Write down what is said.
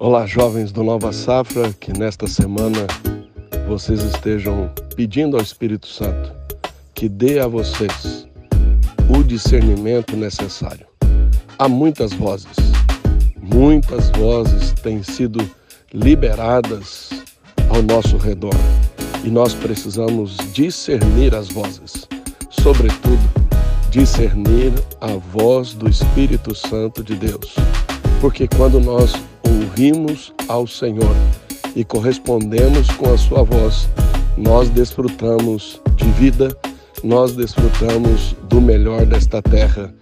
Olá, jovens do Nova Safra, que nesta semana vocês estejam pedindo ao Espírito Santo que dê a vocês o discernimento necessário. Há muitas vozes, muitas vozes têm sido liberadas ao nosso redor e nós precisamos discernir as vozes, sobretudo discernir a voz do Espírito Santo de Deus, porque quando nós ouvimos ao Senhor e correspondemos com a sua voz, nós desfrutamos de vida, nós desfrutamos do melhor desta terra